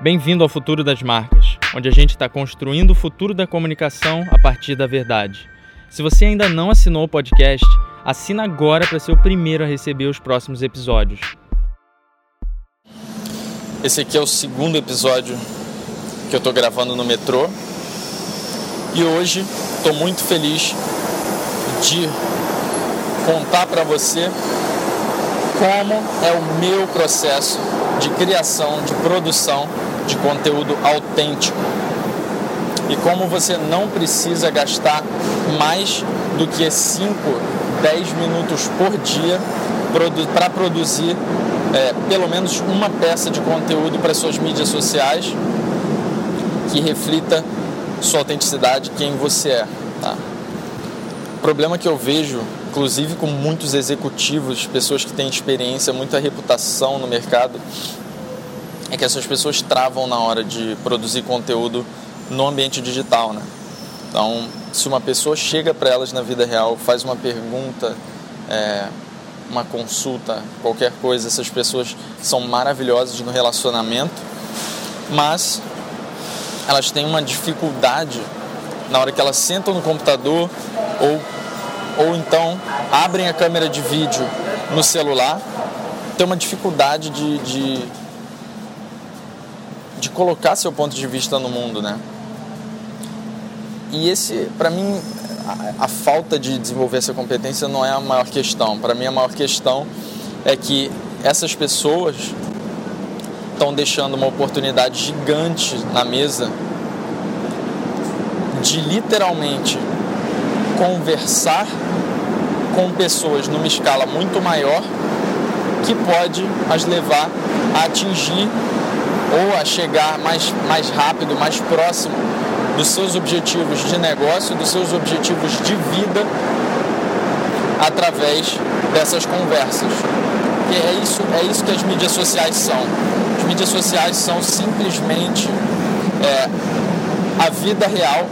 Bem-vindo ao Futuro das Marcas, onde a gente está construindo o futuro da comunicação a partir da verdade. Se você ainda não assinou o podcast, assina agora para ser o primeiro a receber os próximos episódios. Esse aqui é o segundo episódio que eu estou gravando no metrô e hoje estou muito feliz de contar para você como é o meu processo de criação, de produção de conteúdo autêntico. E como você não precisa gastar mais do que 5, 10 minutos por dia para produzir é, pelo menos uma peça de conteúdo para suas mídias sociais que reflita sua autenticidade, quem você é. Tá? O problema que eu vejo inclusive com muitos executivos, pessoas que têm experiência, muita reputação no mercado, é que essas pessoas travam na hora de produzir conteúdo no ambiente digital, né? Então, se uma pessoa chega para elas na vida real, faz uma pergunta, é, uma consulta, qualquer coisa, essas pessoas são maravilhosas no relacionamento, mas elas têm uma dificuldade na hora que elas sentam no computador ou ou então abrem a câmera de vídeo no celular, tem uma dificuldade de, de, de colocar seu ponto de vista no mundo, né? E esse, para mim, a, a, falta de desenvolver essa competência não é a maior questão. Para mim, a maior questão é que essas pessoas estão deixando uma oportunidade gigante na mesa de literalmente conversar com pessoas numa escala muito maior que pode as levar a atingir ou a chegar mais, mais rápido, mais próximo dos seus objetivos de negócio, dos seus objetivos de vida através dessas conversas. E é isso, é isso que as mídias sociais são. As mídias sociais são simplesmente é, a vida real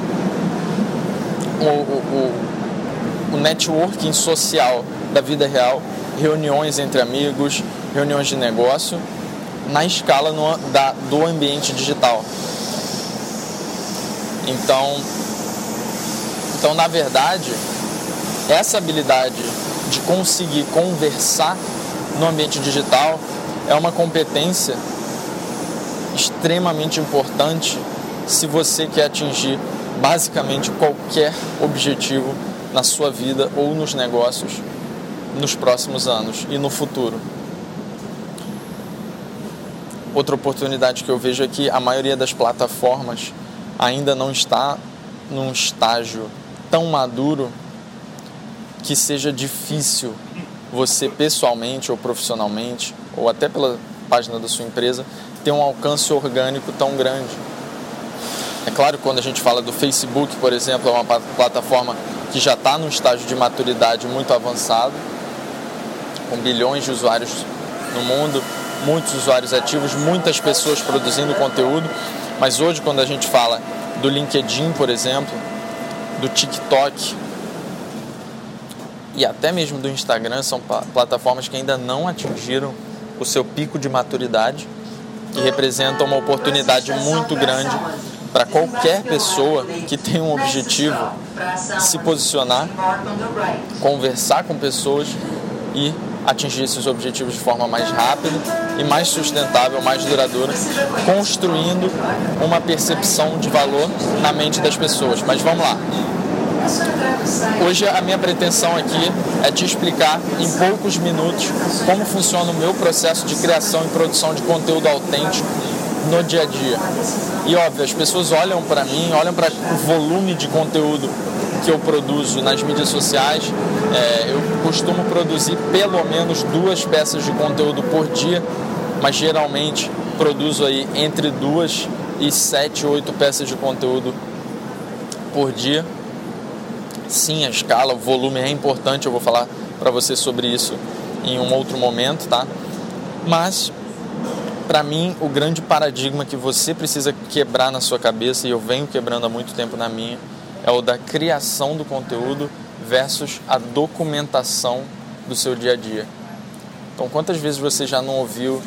o, o, o networking social da vida real, reuniões entre amigos, reuniões de negócio, na escala no, da, do ambiente digital. Então, então, na verdade, essa habilidade de conseguir conversar no ambiente digital é uma competência extremamente importante se você quer atingir basicamente qualquer objetivo na sua vida ou nos negócios nos próximos anos e no futuro. Outra oportunidade que eu vejo é que a maioria das plataformas ainda não está num estágio tão maduro que seja difícil você pessoalmente ou profissionalmente, ou até pela página da sua empresa, ter um alcance orgânico tão grande. É claro quando a gente fala do Facebook, por exemplo, é uma plataforma que já está num estágio de maturidade muito avançado, com bilhões de usuários no mundo, muitos usuários ativos, muitas pessoas produzindo conteúdo. Mas hoje, quando a gente fala do LinkedIn, por exemplo, do TikTok e até mesmo do Instagram, são plataformas que ainda não atingiram o seu pico de maturidade e representam uma oportunidade muito grande para qualquer pessoa que tem um objetivo se posicionar, conversar com pessoas e atingir esses objetivos de forma mais rápida e mais sustentável, mais duradoura, construindo uma percepção de valor na mente das pessoas. Mas vamos lá. Hoje a minha pretensão aqui é te explicar em poucos minutos como funciona o meu processo de criação e produção de conteúdo autêntico no dia a dia. E óbvio, as pessoas olham para mim, olham para o volume de conteúdo que eu produzo nas mídias sociais. É, eu costumo produzir pelo menos duas peças de conteúdo por dia, mas geralmente produzo aí entre duas e sete, oito peças de conteúdo por dia. Sim, a escala, o volume é importante, eu vou falar para você sobre isso em um outro momento, tá? Mas para mim, o grande paradigma que você precisa quebrar na sua cabeça, e eu venho quebrando há muito tempo na minha, é o da criação do conteúdo versus a documentação do seu dia a dia. Então, quantas vezes você já não ouviu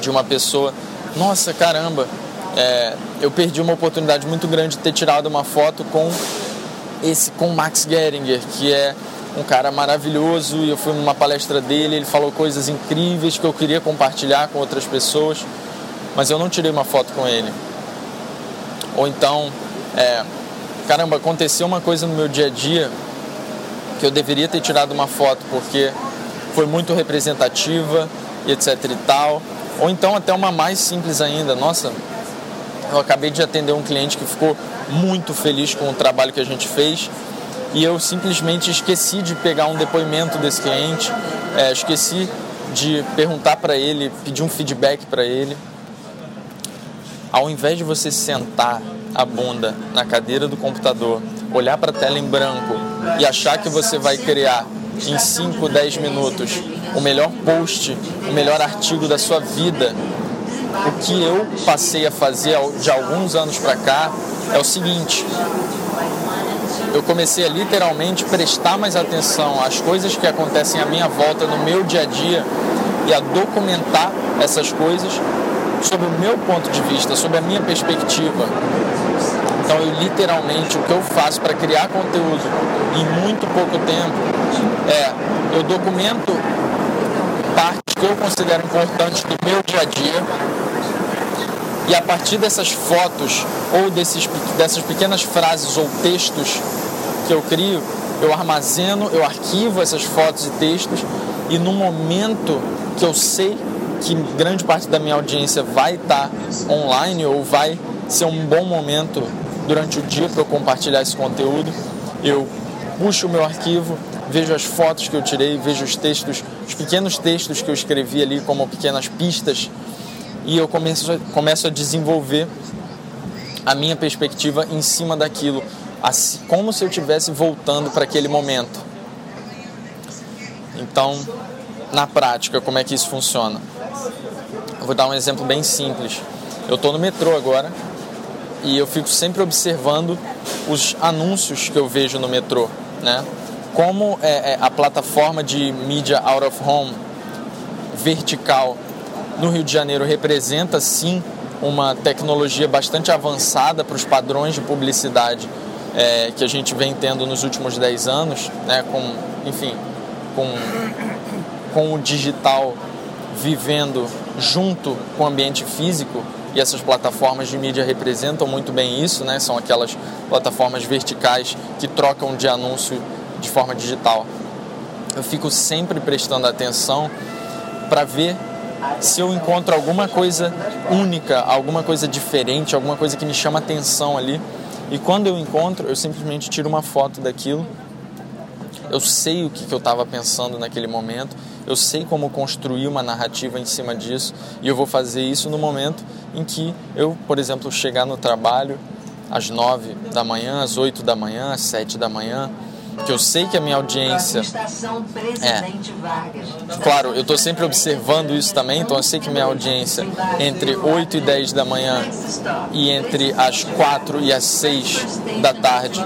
de uma pessoa, nossa, caramba, é, eu perdi uma oportunidade muito grande de ter tirado uma foto com esse com Max Geringer, que é um cara maravilhoso e eu fui numa palestra dele, ele falou coisas incríveis que eu queria compartilhar com outras pessoas, mas eu não tirei uma foto com ele. Ou então, é, caramba, aconteceu uma coisa no meu dia a dia que eu deveria ter tirado uma foto porque foi muito representativa e etc e tal. Ou então até uma mais simples ainda, nossa, eu acabei de atender um cliente que ficou muito feliz com o trabalho que a gente fez e eu simplesmente esqueci de pegar um depoimento desse cliente, é, esqueci de perguntar para ele, pedir um feedback para ele. Ao invés de você sentar a bunda na cadeira do computador, olhar para a tela em branco e achar que você vai criar em 5, 10 minutos o melhor post, o melhor artigo da sua vida, o que eu passei a fazer de alguns anos para cá é o seguinte: eu comecei a literalmente prestar mais atenção às coisas que acontecem à minha volta no meu dia a dia e a documentar essas coisas sob o meu ponto de vista, sob a minha perspectiva. Então, eu literalmente o que eu faço para criar conteúdo em muito pouco tempo é eu documento partes que eu considero importantes do meu dia a dia e a partir dessas fotos ou desses, dessas pequenas frases ou textos que eu crio, eu armazeno, eu arquivo essas fotos e textos e no momento que eu sei que grande parte da minha audiência vai estar online ou vai ser um bom momento durante o dia para eu compartilhar esse conteúdo, eu puxo o meu arquivo, vejo as fotos que eu tirei, vejo os textos, os pequenos textos que eu escrevi ali como pequenas pistas e eu começo, começo a desenvolver a minha perspectiva em cima daquilo, assim, como se eu estivesse voltando para aquele momento. Então, na prática, como é que isso funciona? Eu vou dar um exemplo bem simples. Eu estou no metrô agora e eu fico sempre observando os anúncios que eu vejo no metrô, né? Como é, é a plataforma de mídia out of home vertical no Rio de Janeiro representa sim uma tecnologia bastante avançada para os padrões de publicidade é, que a gente vem tendo nos últimos 10 anos, né, com, enfim, com, com o digital vivendo junto com o ambiente físico e essas plataformas de mídia representam muito bem isso, né? São aquelas plataformas verticais que trocam de anúncio de forma digital. Eu fico sempre prestando atenção para ver se eu encontro alguma coisa única, alguma coisa diferente, alguma coisa que me chama atenção ali. E quando eu encontro, eu simplesmente tiro uma foto daquilo. Eu sei o que, que eu estava pensando naquele momento, eu sei como construir uma narrativa em cima disso, e eu vou fazer isso no momento em que eu, por exemplo, chegar no trabalho às nove da manhã, às oito da manhã, às sete da manhã, que eu sei que a minha audiência é. Claro, eu estou sempre observando isso também, então eu sei que minha audiência entre 8 e 10 da manhã e entre as 4 e as 6 da tarde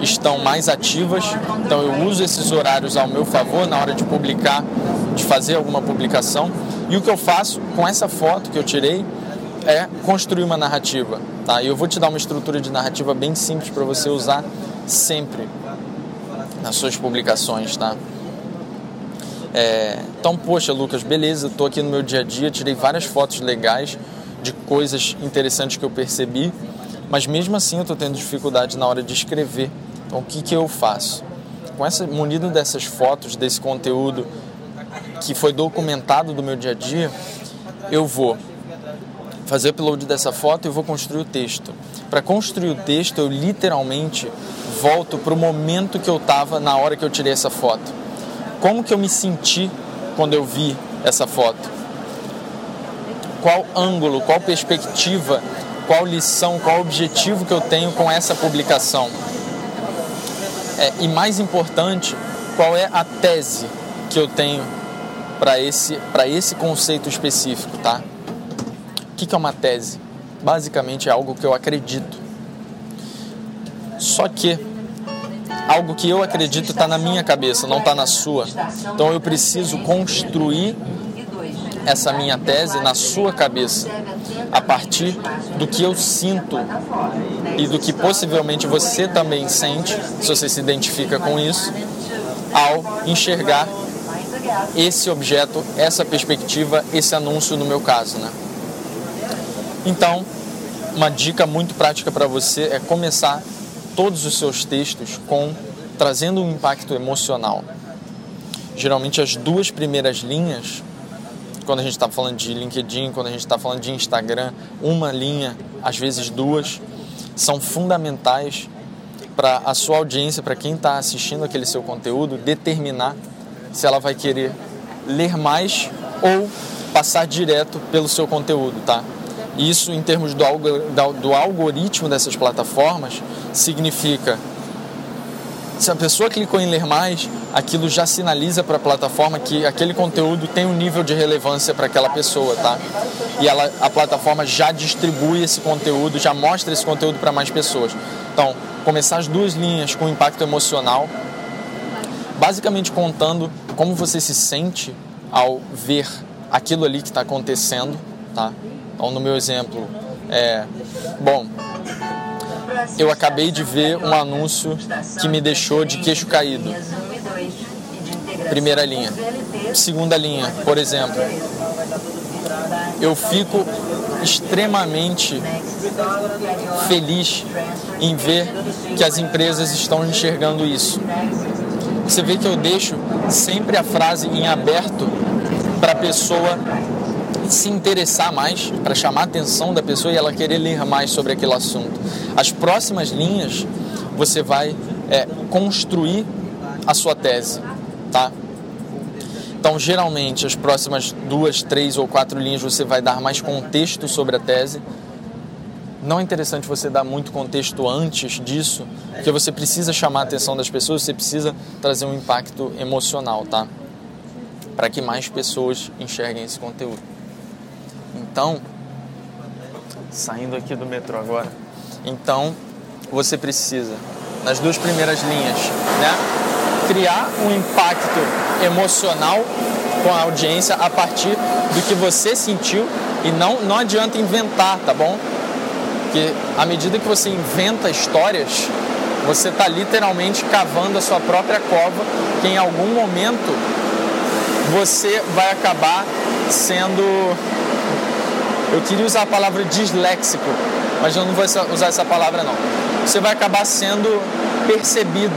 estão mais ativas. Então eu uso esses horários ao meu favor na hora de publicar, de fazer alguma publicação. E o que eu faço com essa foto que eu tirei é construir uma narrativa, tá? E eu vou te dar uma estrutura de narrativa bem simples para você usar sempre nas suas publicações, tá? É, então, poxa, Lucas, beleza, estou aqui no meu dia a dia, tirei várias fotos legais de coisas interessantes que eu percebi, mas mesmo assim eu estou tendo dificuldade na hora de escrever. Então, o que, que eu faço? Com essa munido dessas fotos, desse conteúdo que foi documentado do meu dia a dia, eu vou fazer upload dessa foto e vou construir o texto. Para construir o texto, eu literalmente volto para o momento que eu estava na hora que eu tirei essa foto. Como que eu me senti quando eu vi essa foto? Qual ângulo, qual perspectiva, qual lição, qual objetivo que eu tenho com essa publicação? É, e mais importante, qual é a tese que eu tenho para esse, esse conceito específico, tá? Que, que é uma tese? Basicamente é algo que eu acredito. Só que algo que eu acredito está na minha cabeça, não está na sua. Então eu preciso construir essa minha tese na sua cabeça, a partir do que eu sinto e do que possivelmente você também sente, se você se identifica com isso, ao enxergar esse objeto, essa perspectiva, esse anúncio no meu caso, né? Então, uma dica muito prática para você é começar todos os seus textos com trazendo um impacto emocional. Geralmente as duas primeiras linhas, quando a gente está falando de LinkedIn, quando a gente está falando de Instagram, uma linha, às vezes duas, são fundamentais para a sua audiência, para quem está assistindo aquele seu conteúdo, determinar se ela vai querer ler mais ou passar direto pelo seu conteúdo, tá? Isso, em termos do, do algoritmo dessas plataformas, significa se a pessoa clicou em ler mais, aquilo já sinaliza para a plataforma que aquele conteúdo tem um nível de relevância para aquela pessoa, tá? E ela, a plataforma já distribui esse conteúdo, já mostra esse conteúdo para mais pessoas. Então, começar as duas linhas com impacto emocional, basicamente contando como você se sente ao ver aquilo ali que está acontecendo, tá? Então, no meu exemplo, é, bom, eu acabei de ver um anúncio que me deixou de queixo caído. Primeira linha. Segunda linha, por exemplo, eu fico extremamente feliz em ver que as empresas estão enxergando isso. Você vê que eu deixo sempre a frase em aberto para a pessoa se interessar mais, para chamar a atenção da pessoa e ela querer ler mais sobre aquele assunto. As próximas linhas você vai é, construir a sua tese, tá? Então, geralmente, as próximas duas, três ou quatro linhas você vai dar mais contexto sobre a tese. Não é interessante você dar muito contexto antes disso, porque você precisa chamar a atenção das pessoas, você precisa trazer um impacto emocional, tá? Para que mais pessoas enxerguem esse conteúdo. Então, saindo aqui do metrô agora, então você precisa, nas duas primeiras linhas, né, criar um impacto emocional com a audiência a partir do que você sentiu e não, não adianta inventar, tá bom? Porque à medida que você inventa histórias, você está literalmente cavando a sua própria cova, que em algum momento você vai acabar sendo eu queria usar a palavra disléxico, mas eu não vou usar essa palavra não. Você vai acabar sendo percebido.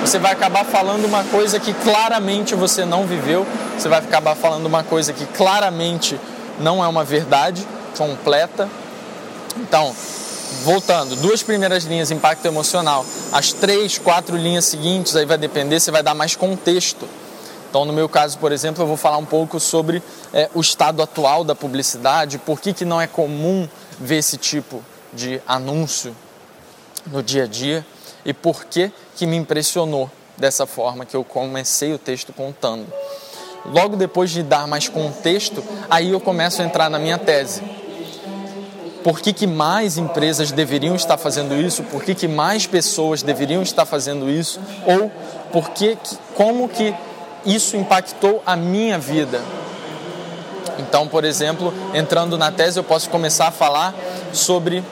Você vai acabar falando uma coisa que claramente você não viveu. Você vai acabar falando uma coisa que claramente não é uma verdade completa. Então, voltando, duas primeiras linhas, impacto emocional. As três, quatro linhas seguintes, aí vai depender, você vai dar mais contexto. Então, no meu caso, por exemplo, eu vou falar um pouco sobre é, o estado atual da publicidade, por que, que não é comum ver esse tipo de anúncio no dia a dia e por que, que me impressionou dessa forma que eu comecei o texto contando. Logo depois de dar mais contexto, aí eu começo a entrar na minha tese. Por que, que mais empresas deveriam estar fazendo isso? Por que, que mais pessoas deveriam estar fazendo isso? Ou por que, como que isso impactou a minha vida. Então, por exemplo, entrando na tese, eu posso começar a falar sobre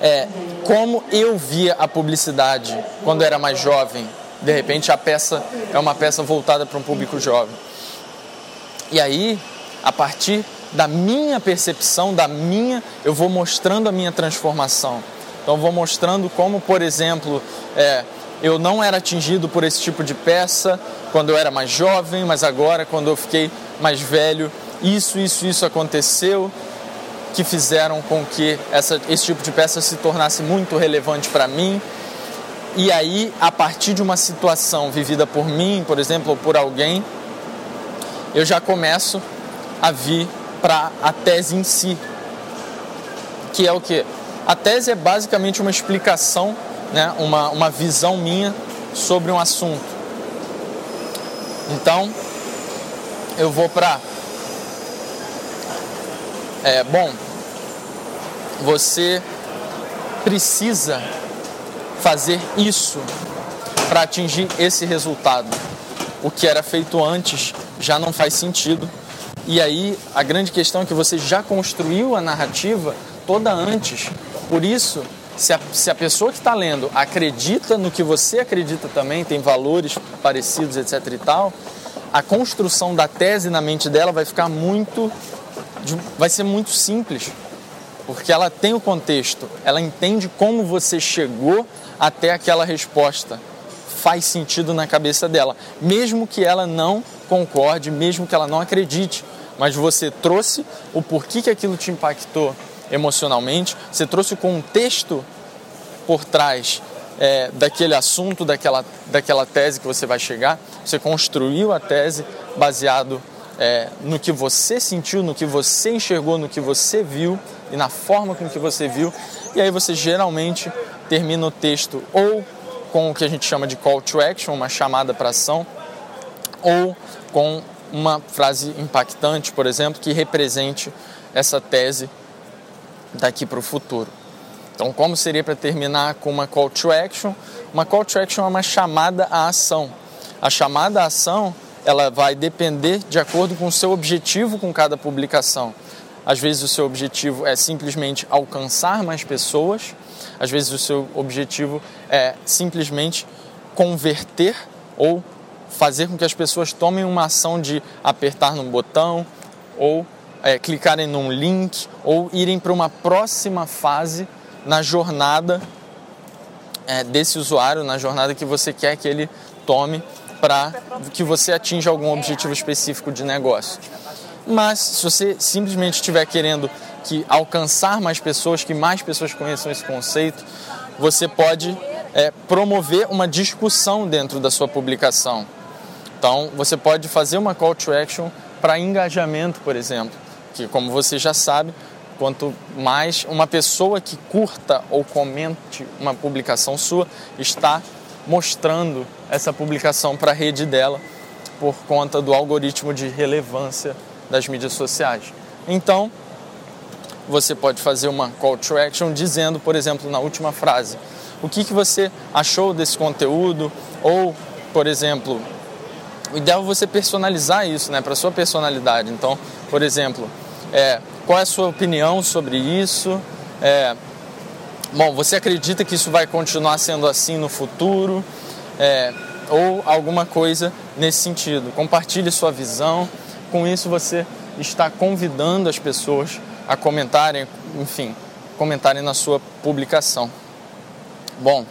é, como eu via a publicidade quando era mais jovem. De repente, a peça é uma peça voltada para um público jovem. E aí, a partir da minha percepção, da minha, eu vou mostrando a minha transformação. Então, vou mostrando como, por exemplo, é, eu não era atingido por esse tipo de peça quando eu era mais jovem, mas agora, quando eu fiquei mais velho, isso, isso, isso aconteceu que fizeram com que essa, esse tipo de peça se tornasse muito relevante para mim. E aí, a partir de uma situação vivida por mim, por exemplo, ou por alguém, eu já começo a vir para a tese em si, que é o que? A tese é basicamente uma explicação né, uma, uma visão minha sobre um assunto. Então, eu vou para. É, bom, você precisa fazer isso para atingir esse resultado. O que era feito antes já não faz sentido, E aí a grande questão é que você já construiu a narrativa toda antes. Por isso, se a, se a pessoa que está lendo acredita no que você acredita também, tem valores parecidos, etc e tal, a construção da tese na mente dela vai ficar muito. vai ser muito simples. Porque ela tem o contexto, ela entende como você chegou até aquela resposta. Faz sentido na cabeça dela, mesmo que ela não concorde, mesmo que ela não acredite. Mas você trouxe o porquê que aquilo te impactou emocionalmente, você trouxe o contexto por trás é, daquele assunto, daquela, daquela tese que você vai chegar, você construiu a tese baseado é, no que você sentiu, no que você enxergou, no que você viu e na forma com que você viu, e aí você geralmente termina o texto ou com o que a gente chama de call to action, uma chamada para ação, ou com uma frase impactante, por exemplo, que represente essa tese daqui para o futuro. Então, como seria para terminar com uma call to action? Uma call to action é uma chamada à ação. A chamada à ação ela vai depender de acordo com o seu objetivo com cada publicação. Às vezes o seu objetivo é simplesmente alcançar mais pessoas, às vezes o seu objetivo é simplesmente converter ou fazer com que as pessoas tomem uma ação de apertar num botão ou é, clicarem num link ou irem para uma próxima fase na jornada é, desse usuário, na jornada que você quer que ele tome para que você atinja algum objetivo específico de negócio. Mas se você simplesmente estiver querendo que alcançar mais pessoas, que mais pessoas conheçam esse conceito, você pode é, promover uma discussão dentro da sua publicação. Então, você pode fazer uma call to action para engajamento, por exemplo que, como você já sabe, quanto mais uma pessoa que curta ou comente uma publicação sua está mostrando essa publicação para a rede dela por conta do algoritmo de relevância das mídias sociais. Então, você pode fazer uma call to action dizendo, por exemplo, na última frase, o que, que você achou desse conteúdo ou, por exemplo, o ideal é você personalizar isso, né, para sua personalidade. Então, por exemplo, é, qual é a sua opinião sobre isso? É, bom, você acredita que isso vai continuar sendo assim no futuro? É, ou alguma coisa nesse sentido. Compartilhe sua visão. Com isso você está convidando as pessoas a comentarem, enfim, comentarem na sua publicação. Bom,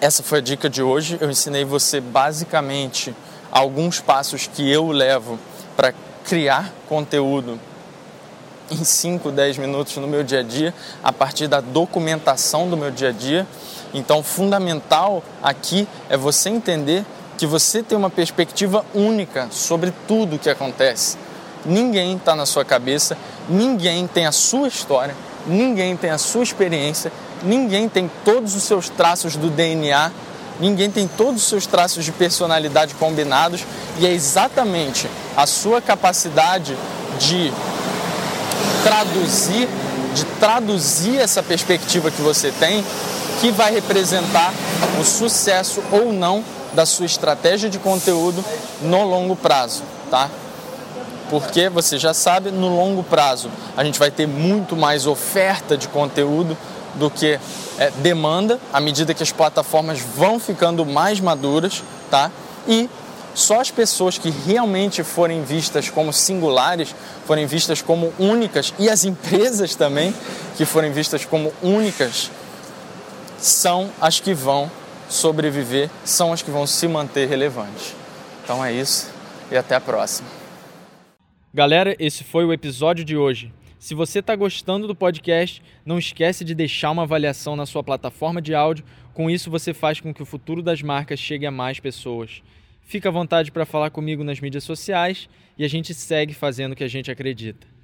essa foi a dica de hoje. Eu ensinei você basicamente alguns passos que eu levo para criar conteúdo em 5, 10 minutos no meu dia a dia, a partir da documentação do meu dia a dia. Então, fundamental aqui é você entender que você tem uma perspectiva única sobre tudo que acontece. Ninguém está na sua cabeça, ninguém tem a sua história, ninguém tem a sua experiência, ninguém tem todos os seus traços do DNA, ninguém tem todos os seus traços de personalidade combinados e é exatamente a sua capacidade de traduzir, de traduzir essa perspectiva que você tem, que vai representar o sucesso ou não da sua estratégia de conteúdo no longo prazo, tá? Porque você já sabe, no longo prazo a gente vai ter muito mais oferta de conteúdo do que é, demanda, à medida que as plataformas vão ficando mais maduras, tá? E só as pessoas que realmente forem vistas como singulares, forem vistas como únicas, e as empresas também que forem vistas como únicas, são as que vão sobreviver, são as que vão se manter relevantes. Então é isso e até a próxima. Galera, esse foi o episódio de hoje. Se você está gostando do podcast, não esquece de deixar uma avaliação na sua plataforma de áudio. Com isso, você faz com que o futuro das marcas chegue a mais pessoas. Fica à vontade para falar comigo nas mídias sociais e a gente segue fazendo o que a gente acredita.